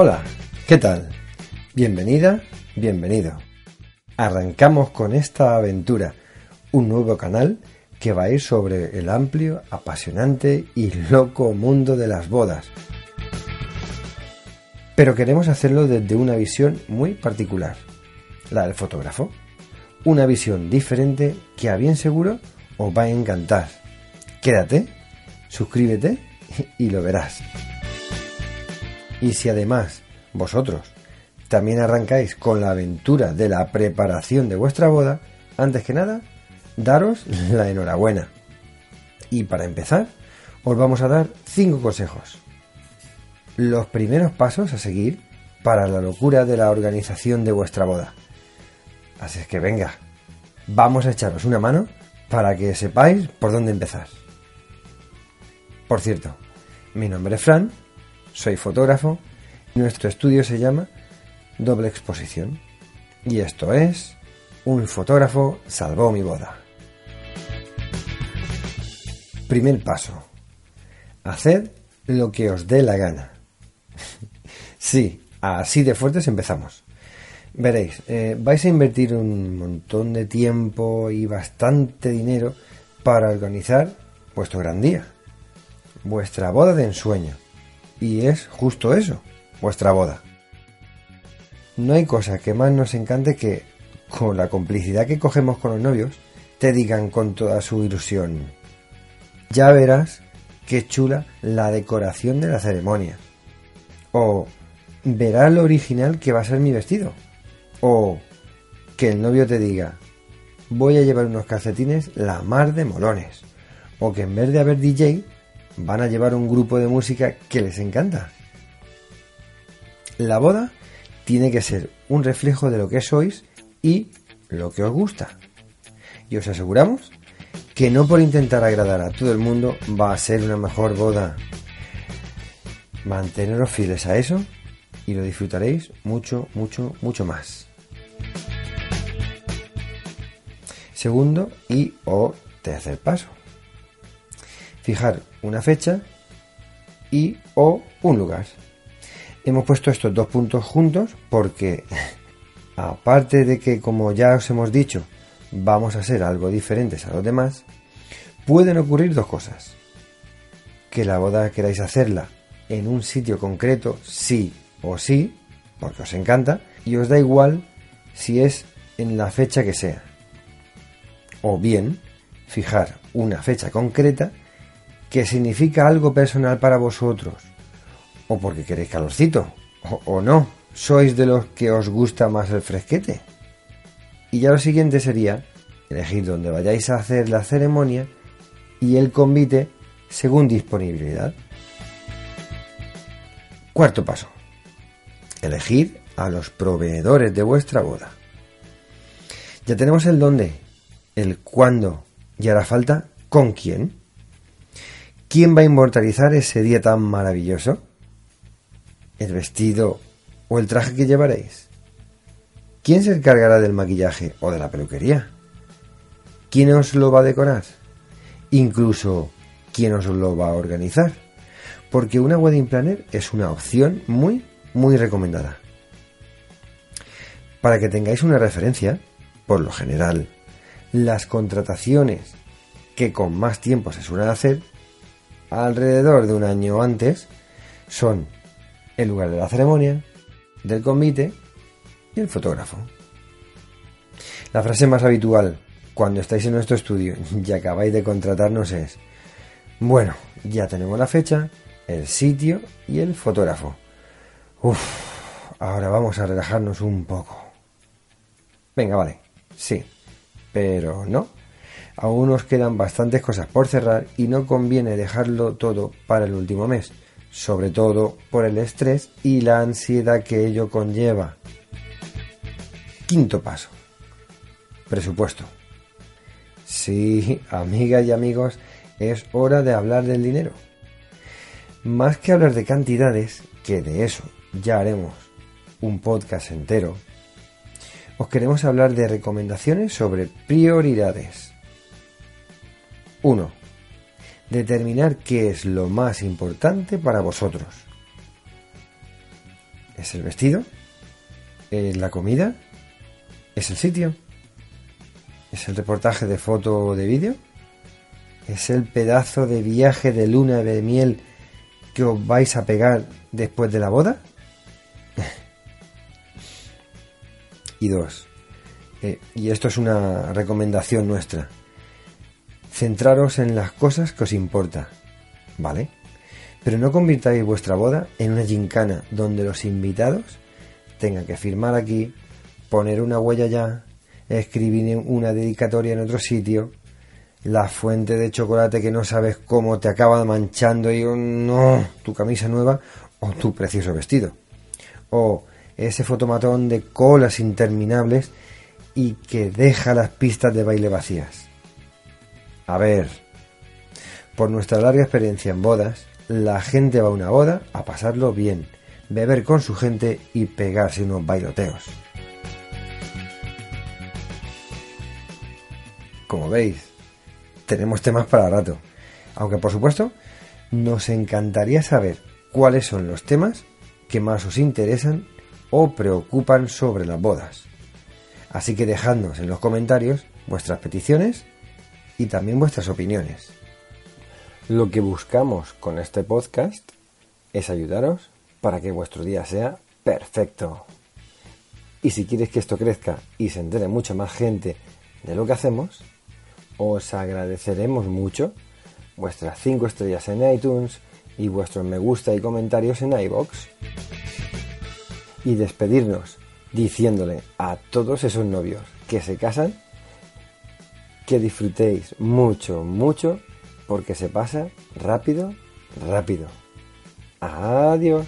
Hola, ¿qué tal? Bienvenida, bienvenido. Arrancamos con esta aventura, un nuevo canal que va a ir sobre el amplio, apasionante y loco mundo de las bodas. Pero queremos hacerlo desde una visión muy particular, la del fotógrafo. Una visión diferente que a bien seguro os va a encantar. Quédate, suscríbete y lo verás. Y si además vosotros también arrancáis con la aventura de la preparación de vuestra boda, antes que nada, daros la enhorabuena. Y para empezar, os vamos a dar cinco consejos. Los primeros pasos a seguir para la locura de la organización de vuestra boda. Así es que venga, vamos a echaros una mano para que sepáis por dónde empezar. Por cierto, mi nombre es Fran soy fotógrafo. Nuestro estudio se llama Doble Exposición. Y esto es Un fotógrafo salvó mi boda. Primer paso. Haced lo que os dé la gana. sí, así de fuertes empezamos. Veréis, eh, vais a invertir un montón de tiempo y bastante dinero para organizar vuestro gran día, vuestra boda de ensueño y es justo eso, vuestra boda. No hay cosa que más nos encante que, con la complicidad que cogemos con los novios, te digan con toda su ilusión, ya verás qué chula la decoración de la ceremonia. O verás lo original que va a ser mi vestido. O que el novio te diga, voy a llevar unos calcetines la mar de molones. O que en vez de haber DJ, van a llevar un grupo de música que les encanta. La boda tiene que ser un reflejo de lo que sois y lo que os gusta. Y os aseguramos que no por intentar agradar a todo el mundo va a ser una mejor boda. Manteneros fieles a eso y lo disfrutaréis mucho, mucho, mucho más. Segundo y o tercer paso fijar una fecha y o un lugar. Hemos puesto estos dos puntos juntos porque aparte de que como ya os hemos dicho vamos a ser algo diferentes a los demás, pueden ocurrir dos cosas. Que la boda queráis hacerla en un sitio concreto, sí o sí, porque os encanta, y os da igual si es en la fecha que sea. O bien, fijar una fecha concreta que significa algo personal para vosotros, o porque queréis calorcito, o, no, sois de los que os gusta más el fresquete. Y ya lo siguiente sería elegir dónde vayáis a hacer la ceremonia y el convite según disponibilidad. Cuarto paso. Elegir a los proveedores de vuestra boda. Ya tenemos el dónde, el cuándo y hará falta con quién. ¿Quién va a inmortalizar ese día tan maravilloso? ¿El vestido o el traje que llevaréis? ¿Quién se encargará del maquillaje o de la peluquería? ¿Quién os lo va a decorar? Incluso, ¿quién os lo va a organizar? Porque una wedding planner es una opción muy, muy recomendada. Para que tengáis una referencia, por lo general, las contrataciones que con más tiempo se suelen hacer alrededor de un año antes son el lugar de la ceremonia, del convite y el fotógrafo. La frase más habitual cuando estáis en nuestro estudio y acabáis de contratarnos es, bueno, ya tenemos la fecha, el sitio y el fotógrafo. Uf, ahora vamos a relajarnos un poco. Venga, vale, sí, pero no, Aún nos quedan bastantes cosas por cerrar y no conviene dejarlo todo para el último mes, sobre todo por el estrés y la ansiedad que ello conlleva. Quinto paso. Presupuesto. Sí, amigas y amigos, es hora de hablar del dinero. Más que hablar de cantidades, que de eso ya haremos un podcast entero, os queremos hablar de recomendaciones sobre prioridades. 1. Determinar qué es lo más importante para vosotros. ¿Es el vestido? ¿Es la comida? ¿Es el sitio? ¿Es el reportaje de foto o de vídeo? ¿Es el pedazo de viaje de luna de miel que os vais a pegar después de la boda? y dos, eh, y esto es una recomendación nuestra, centraros en las cosas que os importa, ¿vale? Pero no convirtáis vuestra boda en una gincana donde los invitados tengan que firmar aquí, poner una huella ya, escribir una dedicatoria en otro sitio, la fuente de chocolate que no sabes cómo te acaba manchando y oh, no, tu camisa nueva o tu precioso vestido. O ese fotomatón de colas interminables y que deja las pistas de baile vacías. A ver, por nuestra larga experiencia en bodas, la gente va a una boda a pasarlo bien, beber con su gente y pegarse unos bailoteos. Como veis, tenemos temas para rato. Aunque por supuesto, nos encantaría saber cuáles son los temas que más os interesan o preocupan sobre las bodas. Así que dejadnos en los comentarios vuestras peticiones y también vuestras opiniones. Lo que buscamos con este podcast es ayudaros para que vuestro día sea perfecto. Y si quieres que esto crezca y se entere mucha más gente de lo que hacemos, os agradeceremos mucho vuestras 5 estrellas en iTunes y vuestros me gusta y comentarios en iBox. Y despedirnos diciéndole a todos esos novios que se casan que disfrutéis mucho, mucho, porque se pasa rápido, rápido. Adiós.